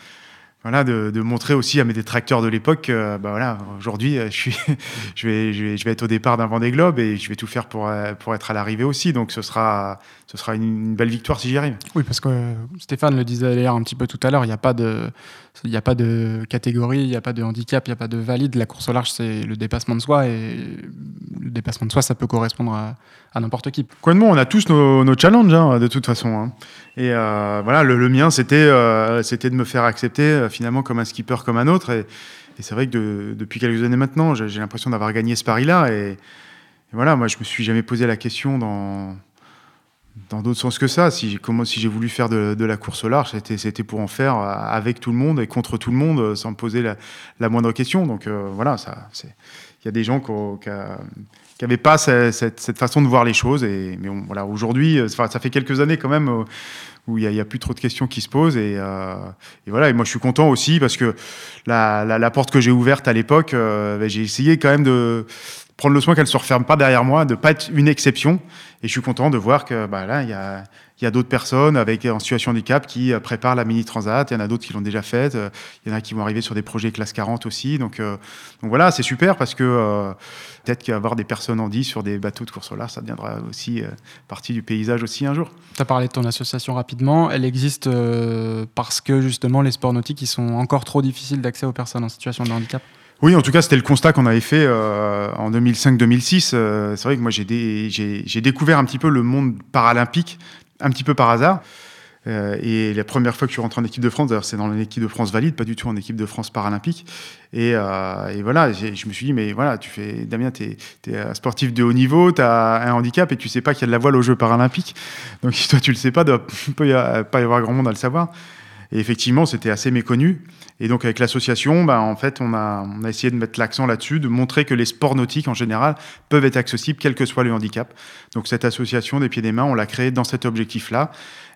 voilà, de, montrer aussi à mes détracteurs de l'époque que bah voilà, aujourd'hui, je, suis, je, vais, je, vais, je vais être au départ d'un Vendée Globe et je vais tout faire pour, pour être à l'arrivée aussi. Donc ce sera, ce sera une, belle victoire si j'y arrive. Oui, parce que Stéphane le disait d'ailleurs un petit peu tout à l'heure, il n'y a, pas de, a pas de catégorie, il n'y a pas de handicap, il n'y a pas de valide. La course au large, c'est le dépassement de soi et le dépassement de soi, ça peut correspondre à, n'importe qui. Quoi de moi, on a tous nos, nos challenges, hein, de toute façon. Hein. Et euh, voilà, le, mien, c'était euh, c'était de me faire accepter euh, finalement comme un skipper comme un autre. Et, c'est vrai que depuis quelques années maintenant, j'ai l'impression d'avoir gagné ce pari-là. Et, voilà, moi, je me suis jamais posé la question dans dans d'autres sens que ça. Si, j'ai voulu faire de, la course au large, c'était pour en faire avec tout le monde et contre tout le monde, sans me poser la, moindre question. Donc voilà, ça, il y a des gens qui n'avaient pas cette, façon de voir les choses. Mais voilà, aujourd'hui, ça fait quelques années quand même où il n'y a, plus trop de questions qui se posent. Euh, et, voilà, et moi je suis content aussi parce que la, porte que j'ai ouverte à l'époque, euh, ben, j'ai essayé quand même de prendre le soin qu'elle ne se referme pas derrière moi, de ne pas être une exception. Et je suis content de voir que bah, là, il y a, y a d'autres personnes avec, en situation de handicap qui euh, préparent la mini transat. Il y en a d'autres qui l'ont déjà faite. Il y en a qui vont arriver sur des projets classe 40 aussi. Donc, donc voilà, c'est super parce que peut-être qu'avoir des personnes en 10 sur des bateaux de course large, ça deviendra aussi partie du paysage aussi un jour. Tu as parlé de ton association rapidement. Elle existe parce que justement les sports nautiques ils sont encore trop difficiles d'accès aux personnes en situation de handicap? Oui, en tout cas, c'était le constat qu'on avait fait en 2005-2006. c'est vrai que moi, j'ai découvert un petit peu le monde paralympique, un petit peu par hasard. Euh, et la première fois que je suis en équipe de France, d'ailleurs c'est dans l'équipe de France valide, pas du tout en équipe de France paralympique. Et, euh, voilà, je me suis dit, mais voilà, tu fais, Damien, tu es, un sportif de haut niveau, tu as un handicap et tu sais pas qu'il y a de la voile aux Jeux paralympiques. Donc toi, tu le sais pas, il ne peut pas y avoir grand monde à le savoir. Et effectivement, c'était assez méconnu. Et donc, avec l'association, bah, en fait, on a, on a essayé de mettre l'accent là-dessus, de montrer que les sports nautiques, en général, peuvent être accessibles, quel que soit le handicap. Donc, cette association des pieds des mains, on l'a créée dans cet objectif-là.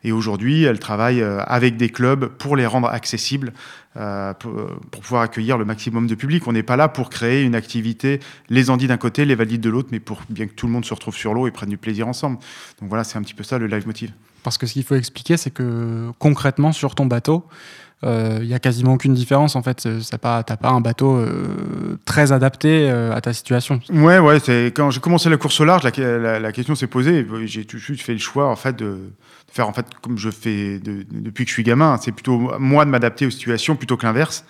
Et aujourd'hui, elle travaille euh, avec des clubs pour les rendre accessibles, euh, pour, pouvoir accueillir le maximum de public. On n'est pas là pour créer une activité, les Andis d'un côté, les Valides de l'autre, mais pour bien que tout le monde se retrouve sur l'eau et prenne du plaisir ensemble. Donc voilà, c'est un petit peu ça le live motive. Parce que ce qu'il faut expliquer, c'est que concrètement, sur ton bateau, il euh, n'y a quasiment aucune différence en fait. Tu n'as pas, pas un bateau euh, très adapté euh, à ta situation. Ouais, ouais. Quand j'ai commencé la course au large, la, la, question s'est posée. J'ai tout de suite fait le choix en fait de, faire en fait comme je fais depuis que je suis gamin. C'est plutôt moi de m'adapter aux situations plutôt que l'inverse.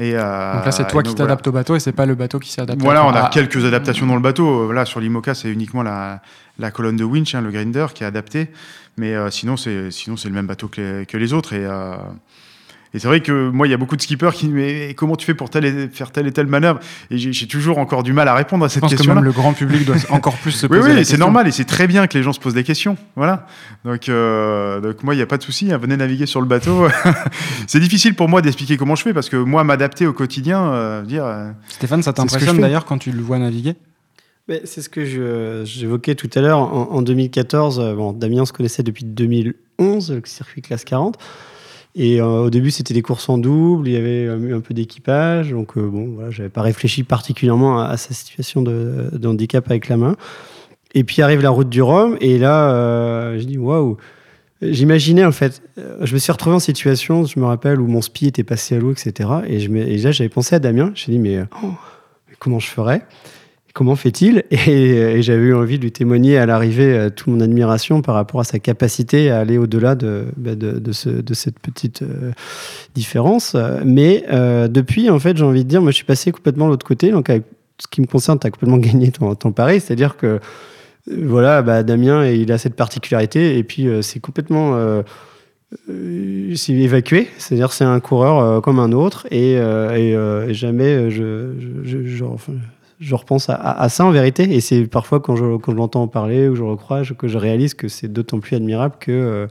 Et donc là, c'est toi qui t'adaptes au bateau et c'est pas le bateau qui s'est adapté. Voilà, on a quelques adaptations dans le bateau. Là, sur l'IMOCA, c'est uniquement la, la, colonne de winch, hein, le grinder, qui est adapté. Mais sinon, c'est sinon c'est le même bateau que les, que les autres. Et et c'est vrai que moi, il y a beaucoup de skippers qui mais comment tu fais pour faire telle et telle manœuvre? Et j'ai toujours encore du mal à répondre à cette question. Je pense que même le grand public doit encore plus se poser. Oui, oui, c'est normal et c'est très bien que les gens se posent des questions. Voilà. Donc, euh, donc moi, il n'y a pas de souci. Hein, venez naviguer sur le bateau. c'est difficile pour moi d'expliquer comment je fais parce que moi, m'adapter au quotidien, euh, dire. Euh, Stéphane, ça t'impressionne d'ailleurs quand tu le vois naviguer? C'est ce que j'évoquais tout à l'heure. En, en, 2014, bon, Damien se connaissait depuis 2011, le circuit classe 40. Et euh, au début, c'était des courses en double, il y avait euh, un peu d'équipage. Donc, euh, bon, voilà, j'avais pas réfléchi particulièrement à, sa situation de, handicap avec la main. Et puis arrive la route du Rhum, et là, je dis waouh! J'imaginais en fait, je me suis retrouvé en situation, je me rappelle, où mon spi était passé à l'eau, etc. Et, je et là, j'avais pensé à Damien. Je dit, mais oh, comment je ferais? Comment fait-il Et, j'avais eu envie de lui témoigner à l'arrivée euh, toute mon admiration par rapport à sa capacité à aller au-delà de, bah, de, cette petite euh, différence. Mais euh, depuis, en fait, j'ai envie de dire, moi, je suis passé complètement de l'autre côté. Donc, avec ce qui me concerne, tu as complètement gagné ton, ton pari. C'est-à-dire que, voilà, bah, Damien, il a cette particularité. Et puis, c'est complètement c'est évacué, c'est-à-dire c'est un coureur comme un autre et, jamais je repense à, ça en vérité. Et c'est parfois quand je, quand je l'entends parler ou je le crois que je réalise que c'est d'autant plus admirable que euh,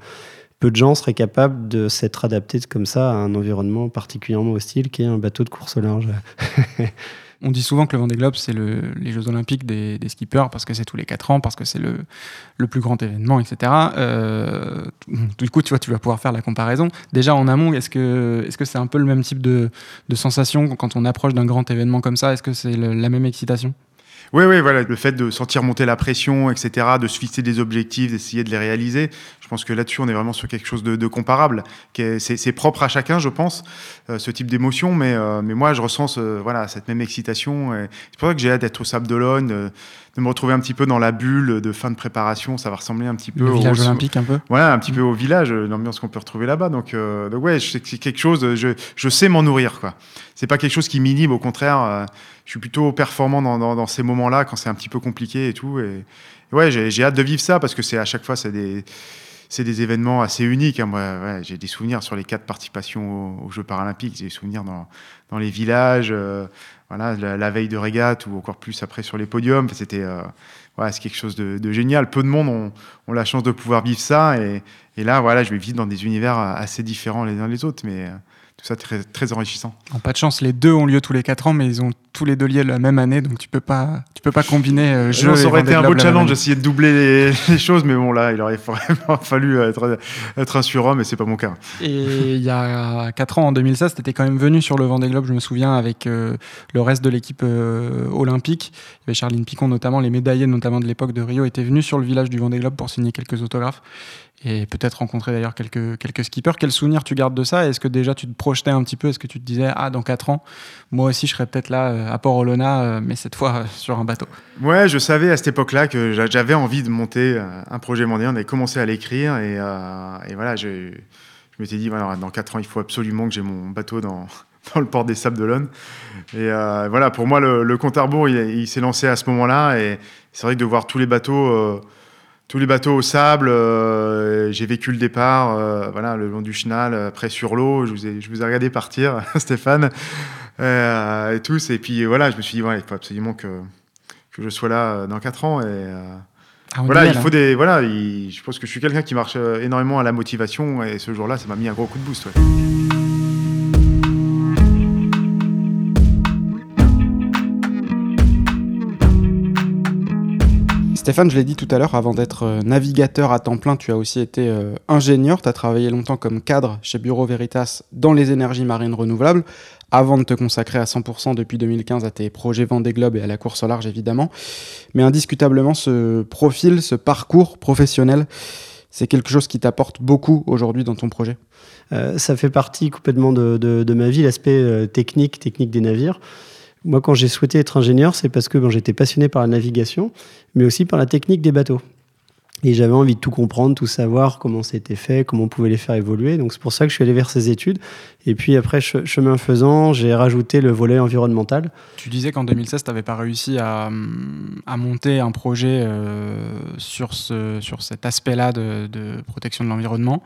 peu de gens seraient capables de s'être adaptés comme ça à un environnement particulièrement hostile qui est un bateau de course au large. On dit souvent que le Vendée Globe, c'est les Jeux Olympiques des, skippers parce que c'est tous les 4 ans, parce que c'est le, plus grand événement, etc. Euh, du coup, tu vas pouvoir faire la comparaison. Déjà, en amont, est-ce que c'est -ce c'est un peu le même type de sensation quand on approche d'un grand événement comme ça? Est-ce que c'est la même excitation? Oui, oui, voilà, le fait de sentir monter la pression, etc., de se fixer des objectifs, d'essayer de les réaliser, je pense que là-dessus, on est vraiment sur quelque chose de, comparable. C'est propre à chacun, je pense, euh, ce type d'émotion, mais, euh, mais moi, je ressens voilà, cette même excitation. C'est pour ça que j'ai hâte d'être au Sable d'Olonne, de, de, me retrouver un petit peu dans la bulle de fin de préparation. Ça va ressembler un petit peu au village olympique, un peu. Voilà, un petit peu au village, l'ambiance qu'on peut retrouver là-bas. Donc, donc, ouais, c'est quelque chose, je, je sais m'en nourrir, quoi. C'est pas quelque chose qui m'inhibe, au contraire je suis plutôt performant dans, ces moments-là quand c'est un petit peu compliqué et tout. Et, ouais, j'ai hâte de vivre ça parce que c'est à chaque fois c'est des événements assez uniques. Hein. J'ai des souvenirs sur les quatre participations aux, Jeux paralympiques. J'ai des souvenirs dans, les villages, euh, voilà, la, veille de régate ou encore plus après sur les podiums. C'était euh, quelque chose de, génial. Peu de monde ont, la chance de pouvoir vivre ça. Et, là, voilà, je vais vivre dans des univers assez différents les uns les autres. Mais euh, tout ça très, très enrichissant. pas de chance, les deux ont lieu tous les 4 ans, mais ils ont tous les deux lieu la même année, donc tu peux pas, tu peux pas combiner euh. Ça aurait été un beau challenge d'essayer de doubler les, choses, mais bon là, il aurait vraiment fallu être, être un surhomme, et c'est pas mon cas. Et il y a 4 ans, en 2016, tu étais quand même venu sur le Vendée Globe, je me souviens, avec euh, le reste de l'équipe euh, olympique. Il y avait Charline Picon notamment, les médaillés notamment de l'époque de Rio étaient venus sur le village du Vendée Globe pour signer quelques autographes et peut-être rencontrer d'ailleurs quelques, quelques skippers. Quel souvenir tu gardes de ça? Est-ce que déjà tu te projetais un petit peu? Est-ce que tu te disais, ah, dans 4 ans, moi aussi je serais peut-être là euh, à Port-Olona, euh, mais cette fois euh, sur un bateau Ouais, je savais à cette époque-là que j'avais envie de monter un projet mondial. On avait commencé à l'écrire et, voilà, je, je m'étais dit, dans 4 ans, il faut absolument que j'ai mon bateau dans, le port des Sables d'Olonne. Et voilà, pour moi, le, compte à rebours, il, s'est lancé à ce moment-là. Et c'est vrai que de voir tous les bateaux tous les bateaux au sable. Euh, j'ai vécu le départ, euh, voilà, le long du chenal, après sur l'eau. Je je vous ai regardé partir, Stéphane, euh, et tous. Et puis voilà, je me suis dit, il faut absolument que, que je sois là dans 4 ans. Et ah, voilà, il faut des, voilà, je pense que je suis quelqu'un qui marche énormément à la motivation. Et ce jour-là, ça m'a mis un gros coup de boost. Stéphane, je l'ai dit tout à l'heure, avant d'être euh, navigateur à temps plein, tu as aussi été euh, ingénieur. Tu as travaillé longtemps comme cadre chez Bureau Veritas dans les énergies marines renouvelables, avant de te consacrer à 100% depuis 2015 à tes projets Vendée Globe et à la course au large, évidemment. Mais indiscutablement, ce profil, ce parcours professionnel, c'est quelque chose qui t'apporte beaucoup aujourd'hui dans ton projet euh, Ça fait partie complètement de ma vie, l'aspect technique, technique des navires. Moi, quand j'ai souhaité être ingénieur, c'est parce que j'étais passionné par la navigation, mais aussi par la technique des bateaux. Et j'avais envie de tout comprendre, tout savoir, comment c'était fait, comment on pouvait les faire évoluer. Donc c'est pour ça que je suis allé vers ces études. Et puis après, chemin faisant, j'ai rajouté le volet environnemental. Tu disais qu'en 2016, tu n'avais pas réussi à, monter un projet euh, sur, ce, sur cet aspect-là de, de, protection de l'environnement.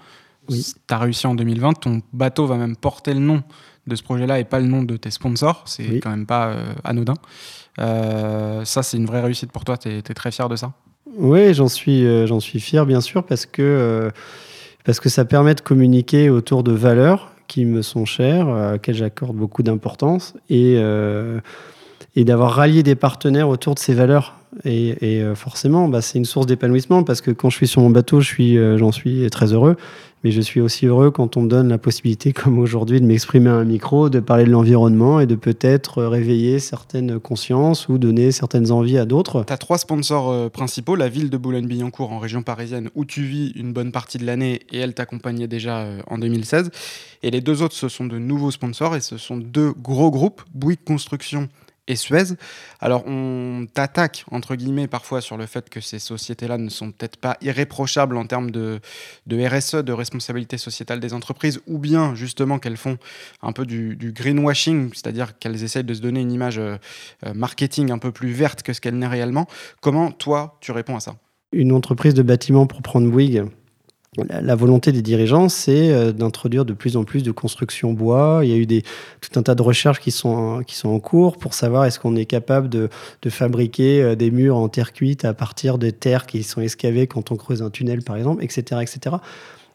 Oui. Tu as réussi en 2020, ton bateau va même porter le nom de ce projet-là et pas le nom de tes sponsors. C'est quand même pas euh, anodin. Euh, ça, c'est une vraie réussite pour toi. Tu es, très fier de ça? Oui, j'en suis, euh, j'en suis fier, bien sûr, parce que, parce que ça permet de communiquer autour de valeurs qui me sont chères, à laquelle j'accorde beaucoup d'importance, et, et d'avoir rallié des partenaires autour de ces valeurs. Et, forcément, bah, c'est une source d'épanouissement parce que quand je suis sur mon bateau, suis, j'en suis très heureux mais je suis aussi heureux quand on me donne la possibilité, comme aujourd'hui, de m'exprimer à un micro, de parler de l'environnement et de peut-être réveiller certaines consciences ou donner certaines envies à d'autres. Tu as trois sponsors euh, principaux, la ville de Boulogne-Billancourt en région parisienne, où tu vis une bonne partie de l'année et elle t'accompagnait déjà euh, en 2016. Et les deux autres, ce sont de nouveaux sponsors et ce sont deux gros groupes, Bouygues Construction et Suez. Alors on t'attaque, entre guillemets, parfois sur le fait que ces sociétés-là ne sont peut-être pas irréprochables en termes de, de, RSE, de responsabilité sociétale des entreprises, ou bien justement qu'elles font un peu du, greenwashing, c'est-à-dire qu'elles essayent de se donner une image euh, euh, marketing un peu plus verte que ce qu'elle n'est réellement. Comment toi, tu réponds à ça? Une entreprise de bâtiment pour prendre Bouygues, la, volonté des dirigeants, c'est euh, d'introduire de plus en plus de construction bois. Il y a eu des, tout un tas de recherches qui sont, qui sont en cours pour savoir est-ce qu'on est capable de, de, fabriquer euh, des murs en terre cuite à partir de terres qui sont excavées quand on creuse un tunnel, par exemple, etc. etc.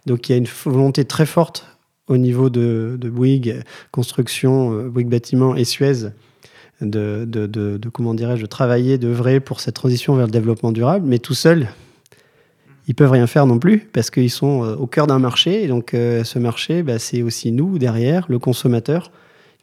Donc il y a une volonté très forte au niveau de, de Bouygues Construction, euh, Bouygues Bâtiment et Suez de, de, comment de travailler, d'œuvrer pour cette transition vers le développement durable, mais tout seul, ils peuvent rien faire non plus parce qu'ils sont euh, au cœur d'un marché. Et donc, euh, ce marché, bah, c'est aussi nous derrière, le consommateur,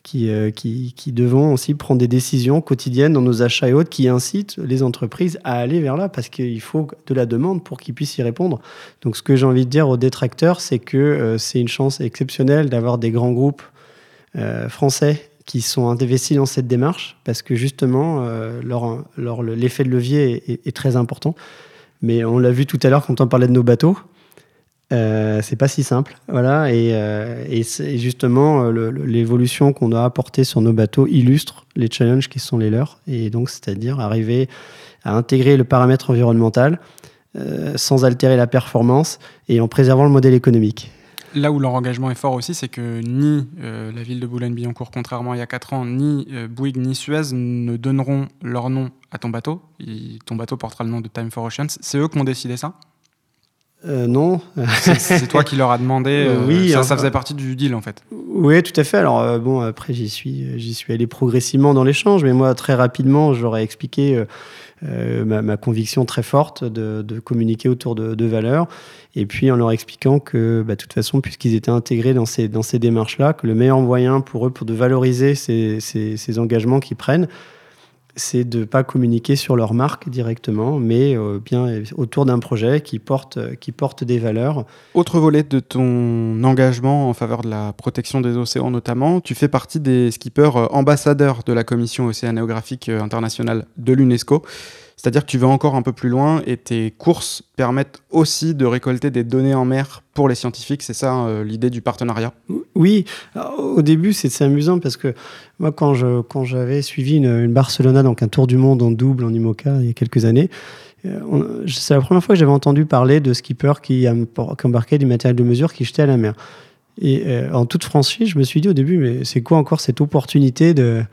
qui, qui, qui, devons aussi prendre des décisions quotidiennes dans nos achats et autres qui incitent les entreprises à aller vers là parce qu'il faut de la demande pour qu'ils puissent y répondre. Donc ce que j'ai envie de dire aux détracteurs, c'est que c'est une chance exceptionnelle d'avoir des grands groupes français qui sont investis dans cette démarche parce que justement, leur, leur, l'effet de levier est, très important. Mais on l'a vu tout à l'heure quand on parlait de nos bateaux. Euh, c'est pas si simple, voilà. Et, euh, justement, euh, l'évolution qu'on a apportée sur nos bateaux illustre les challenges qui sont les leurs. Et donc, c'est-à-dire arriver à intégrer le paramètre environnemental sans altérer la performance et en préservant le modèle économique. Là où leur engagement est fort aussi, c'est que ni la ville de Boulogne-Billancourt, contrairement à il y a 4 ans, ni Bouygues ni Suez ne donneront leur nom à ton bateau. ton bateau portera le nom de Time for Oceans. C'est eux qui ont décidé ça? Euh, non. c'est toi qui leur as demandé. Euh, oui, ça, ça, faisait partie du deal en fait. Oui, tout à fait. Alors euh, bon, après j'y suis, j'y suis allé progressivement dans l'échange, mais moi très rapidement, j'aurais expliqué ma, conviction très forte de, communiquer autour de, valeurs, et puis en leur expliquant que, bah, de toute façon, puisqu'ils étaient intégrés dans ces dans ces démarches-là, que le meilleur moyen pour eux pour de valoriser ces, ces, ces engagements qu'ils prennent, c'est de ne pas communiquer sur leur marque directement, mais euh, bien autour d'un projet qui porte, qui porte des valeurs. Autre volet de ton engagement en faveur de la protection des océans notamment, tu fais partie des skippers euh, ambassadeurs de la Commission océanographique euh, internationale de l'UNESCO. C'est-à-dire que tu vas encore un peu plus loin et tes courses permettent aussi de récolter des données en mer pour les scientifiques. C'est ça euh, l'idée du partenariat? Oui, au début c'est amusant parce que moi quand j'avais suivi une, une, Barcelona, donc un tour du monde en double en IMOCA il y a quelques années, euh, c'est la première fois que j'avais entendu parler de skippers qui, qui embarquaient du matériel de mesure qui jetait à la mer. Et euh, en toute franchise, je me suis dit au début, mais c'est quoi encore cette opportunité de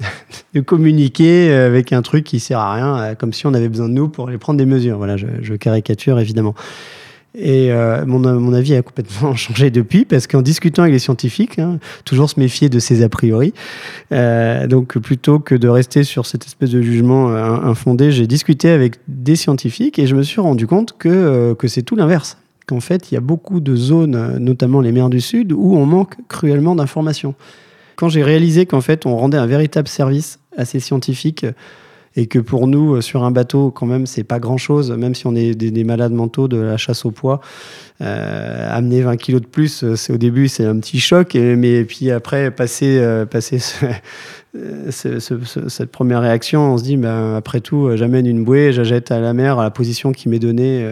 de communiquer avec un truc qui sert à rien, euh, comme si on avait besoin de nous pour aller prendre des mesures. Voilà, je, caricature évidemment. Et euh, mon, mon, avis a complètement changé depuis, parce qu'en discutant avec les scientifiques, hein, toujours se méfier de ces a priori, euh, donc plutôt que de rester sur cette espèce de jugement infondé, j'ai discuté avec des scientifiques et je me suis rendu compte que, que c'est tout l'inverse. Qu'en fait, il y a beaucoup de zones, notamment les mers du Sud, où on manque cruellement d'informations quand j'ai réalisé qu'en fait, on rendait un véritable service à ces scientifiques et que pour nous, euh, sur un bateau, quand même, c'est pas grand-chose, même si on est des, malades mentaux de la chasse au poids. Euh, amener 20 kilos de plus, euh, c'est au début, c'est un petit choc, mais puis après, passer, passer cette première réaction, on se dit, ben, après tout, j'amène une bouée, j'ajette à la mer à la position qui m'est donnée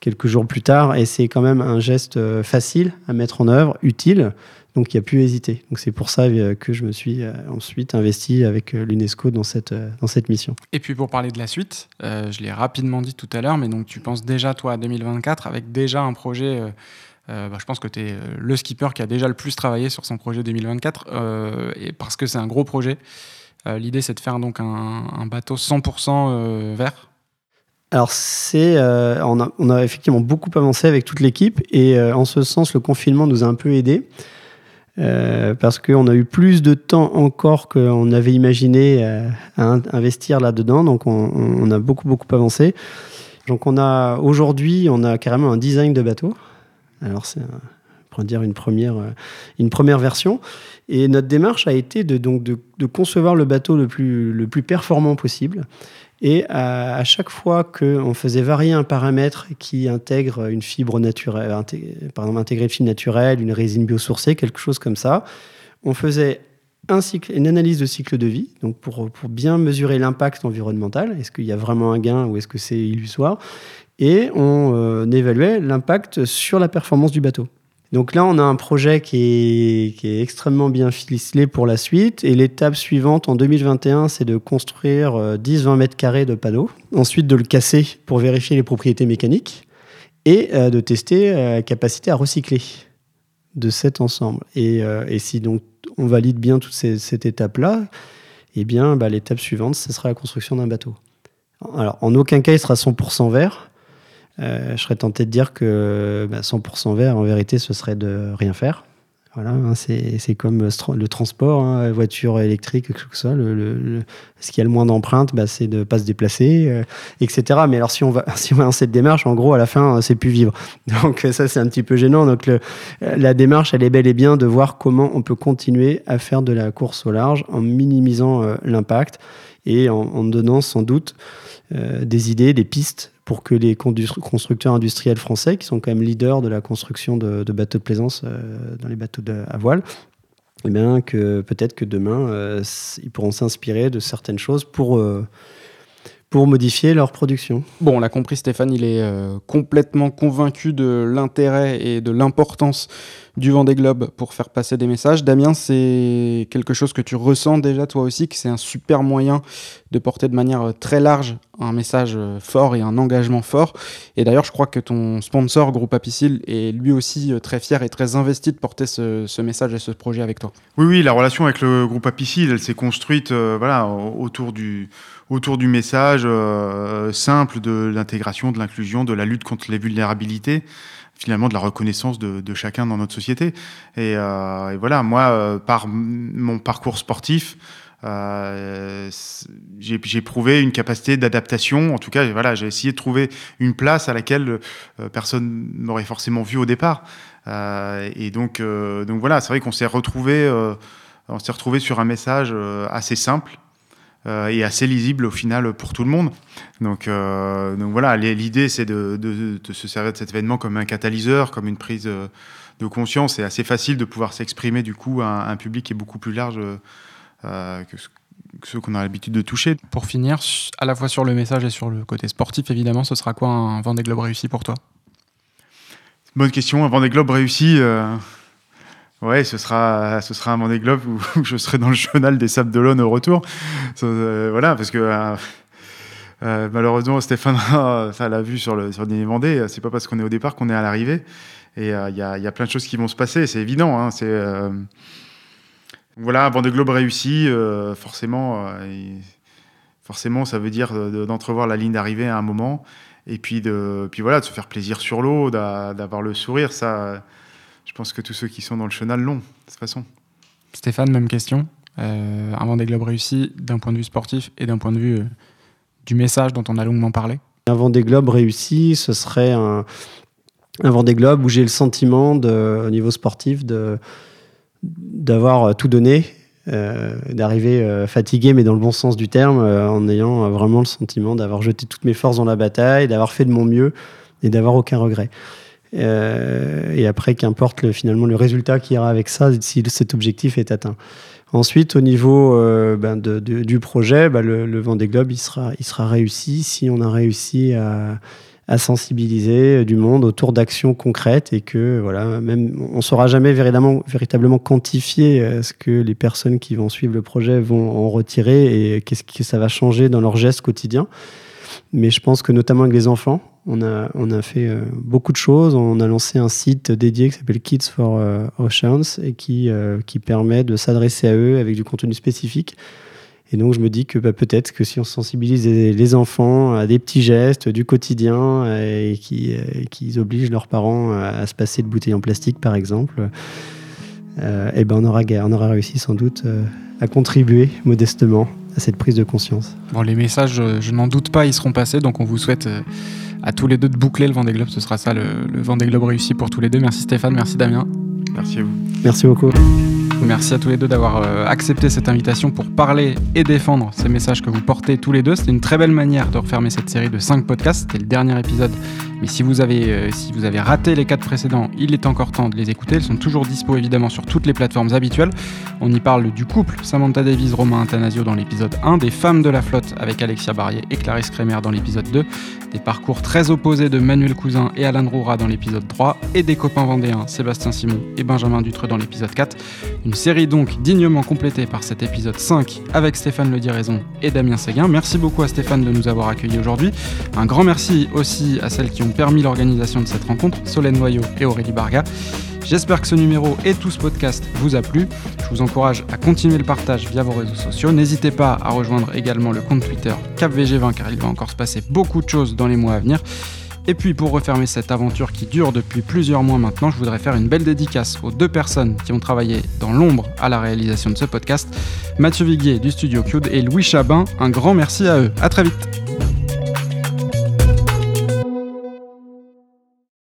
quelques jours plus tard, et c'est quand même un geste facile à mettre en œuvre, utile. Donc il n'y a plus hésiter. Donc c'est pour ça euh, que je me suis euh, ensuite investi avec euh, l'UNESCO dans cette, dans cette mission. Et puis pour parler de la suite, je l'ai rapidement dit tout à l'heure, mais donc tu penses déjà toi à 2024 avec déjà un projet. Bah, je pense que tu es le skipper qui a déjà le plus travaillé sur son projet 2024 et parce que c'est un gros projet. L'idée c'est de faire donc un, bateau 100% vert. Alors c'est, on, a, on, effectivement beaucoup avancé avec toute l'équipe et en ce sens le confinement nous a un peu aidés. Euh, parce qu'on a eu plus de temps encore qu'on avait imaginé euh, à investir là-dedans, donc on, a beaucoup beaucoup avancé. Donc on a aujourd'hui, on a carrément un design de bateau. Alors c'est, pour dire une première, euh, une première version. Et notre démarche a été de, donc de, concevoir le bateau le plus, le plus performant possible et à, chaque fois qu'on faisait varier un paramètre qui intègre une fibre naturelle, par exemple intégrer une fibre naturelle, une résine biosourcée, quelque chose comme ça, on faisait un cycle, une analyse de cycle de vie, donc pour, pour bien mesurer l'impact environnemental. Est-ce qu'il y a vraiment un gain ou est-ce que c'est illusoire? Et on euh, évaluait l'impact sur la performance du bateau. Donc là, on a un projet qui est, extrêmement bien ficelé pour la suite. Et l'étape suivante en 2021, c'est de construire 10-20 euh, mètres carrés de panneaux. Ensuite, de le casser pour vérifier les propriétés mécaniques. Et euh, de tester la capacité à recycler de cet ensemble. Et, si donc on valide bien toute cette étape-là, eh bah, l'étape suivante, ce sera la construction d'un bateau. Alors, en aucun cas, il sera 100% vert. Euh, je serais tenté de dire que 100% bah, vert, en vérité, ce serait de rien faire. Voilà, hein, c'est comme le transport, hein, voiture électrique, que ce soit. Le, ce qui a le moins d'empreintes, bah, c'est de ne pas se déplacer, euh, etc. Mais alors, si on, va, dans cette démarche, en gros, à la fin, c'est plus vivre. Donc, ça, c'est un petit peu gênant. Donc, la démarche, elle est bel et bien de voir comment on peut continuer à faire de la course au large en minimisant euh, l'impact et en, donnant sans doute euh, des idées, des pistes pour que les constructeurs industriels français, qui sont quand même leaders de la construction de, bateaux de plaisance euh, dans les bateaux à voile, eh bien, que peut-être que demain, euh, ils pourront s'inspirer de certaines choses pour, euh, pour modifier leur production. Bon, on l'a compris, Stéphane, il est complètement convaincu de l'intérêt et de l'importance du Vendée Globe pour faire passer des messages. Damien, c'est quelque chose que tu ressens déjà toi aussi, que c'est un super moyen de porter de manière euh, très large un message euh, fort et un engagement fort. Et d'ailleurs, je crois que ton sponsor, Groupe Apicil, est lui aussi euh, très fier et très investi de porter ce, message et ce projet avec toi. Oui, oui, la relation avec le Groupe Apicil, elle s'est construite voilà, autour du autour du message simple de l'intégration, de l'inclusion, de la lutte contre les vulnérabilités finalement de la reconnaissance de, chacun dans notre société. Et, euh, voilà, moi, euh, par mon parcours sportif, euh, j'ai prouvé une capacité d'adaptation. En tout cas, voilà, j'ai essayé de trouver une place à laquelle personne n'aurait forcément vu au départ. et donc, donc voilà, c'est vrai qu'on s'est retrouvé, on s'est retrouvé sur un message assez simple et assez lisible au final pour tout le monde. Donc, euh, donc voilà, l'idée c'est de, de, de, se servir de cet événement comme un catalyseur, comme une prise de conscience. C'est assez facile de pouvoir s'exprimer du coup à un, public qui est beaucoup plus large euh, que, ceux qu'on a l'habitude de toucher. Pour finir, à la fois sur le message et sur le côté sportif, évidemment, ce sera quoi un Vendée Globe réussi pour toi? Bonne question. Un Vendée Globe réussi. Ouais, ce sera, ce sera un Vendée Globe où, je serai dans le journal des Sables d'Olonne au retour. Euh, voilà, parce que euh, euh, malheureusement, Stéphane, ça l'a vu sur le, sur le Vendée, c'est pas parce qu'on est au départ qu'on est à l'arrivée. Et il y, a, y, a, plein de choses qui vont se passer, c'est évident. Hein, c'est voilà, un Vendée Globe réussi, forcément, forcément, ça veut dire d'entrevoir la ligne d'arrivée à un moment. Et puis, de, puis voilà, de se faire plaisir sur l'eau, d'avoir le sourire, ça je pense que tous ceux qui sont dans le chenal l'ont, de toute façon. Stéphane, même question. Euh, un Vendée Globe réussi d'un point de vue sportif et d'un point de vue euh, du message dont on a longuement parlé Un Vendée Globe réussi, ce serait un, un Vendée Globe où j'ai le sentiment, de, au niveau sportif, de, d'avoir tout donné, euh, d'arriver fatigué, mais dans le bon sens du terme, en ayant vraiment le sentiment d'avoir jeté toutes mes forces dans la bataille, d'avoir fait de mon mieux et d'avoir aucun regret. Euh, et après, qu'importe le, finalement le résultat qui ira avec ça, si cet objectif est atteint. Ensuite, au niveau euh, ben du projet, ben le, le Vendée Globe, il sera, réussi si on a réussi à, à sensibiliser du monde autour d'actions concrètes et que voilà, même on ne saura jamais véritablement, véritablement quantifier euh, ce que les personnes qui vont suivre le projet vont en retirer et qu'est-ce que ça va changer dans leurs gestes quotidiens. Mais je pense que notamment avec les enfants, on a, on a fait euh, beaucoup de choses. On a lancé un site dédié qui s'appelle Kids for euh, Oceans et qui, euh, qui permet de s'adresser à eux avec du contenu spécifique. Et donc, je me dis que bah, peut-être que si on sensibilise les enfants à des petits gestes du quotidien et qui, qui obligent leurs parents à se passer de bouteilles en plastique, par exemple, eh ben on, aura, on aura réussi sans doute à contribuer modestement à cette prise de conscience. Bon, les messages, je n'en doute pas, ils seront passés. Donc, on vous souhaite à tous les deux de boucler le Vendée Globe. Ce sera ça le, le Vendée Globe réussi pour tous les deux. Merci Stéphane, merci Damien. Merci à vous. Merci beaucoup. Merci à tous les deux d'avoir euh, accepté cette invitation pour parler et défendre ces messages que vous portez tous les deux. C'était une très belle manière de refermer cette série de 5 podcasts. C'était le dernier épisode. Mais si vous, avez, euh, si vous avez raté les 4 précédents, il est encore temps de les écouter. Ils sont toujours dispo évidemment sur toutes les plateformes habituelles. On y parle du couple Samantha Davis, Romain Antanasio dans l'épisode 1, des femmes de la flotte avec Alexia Barrier et Clarisse Kremer dans l'épisode 2, des parcours très opposés de Manuel Cousin et Alan Roura dans l'épisode 3, et des copains vendéens Sébastien Simon et Benjamin Dutreux dans l'épisode 4. Une série donc dignement complétée par cet épisode 5 avec Stéphane Le Diraison et Damien Séguin. Merci beaucoup à Stéphane de nous avoir accueillis aujourd'hui. Un grand merci aussi à celles qui ont permis l'organisation de cette rencontre, Solène Noyau et Aurélie Barga. J'espère que ce numéro et tout ce podcast vous a plu. Je vous encourage à continuer le partage via vos réseaux sociaux. N'hésitez pas à rejoindre également le compte Twitter CapVG20 car il va encore se passer beaucoup de choses dans les mois à venir. Et puis pour refermer cette aventure qui dure depuis plusieurs mois maintenant, je voudrais faire une belle dédicace aux deux personnes qui ont travaillé dans l'ombre à la réalisation de ce podcast, Mathieu Viguier du studio Cube et Louis Chabin. Un grand merci à eux. À très vite.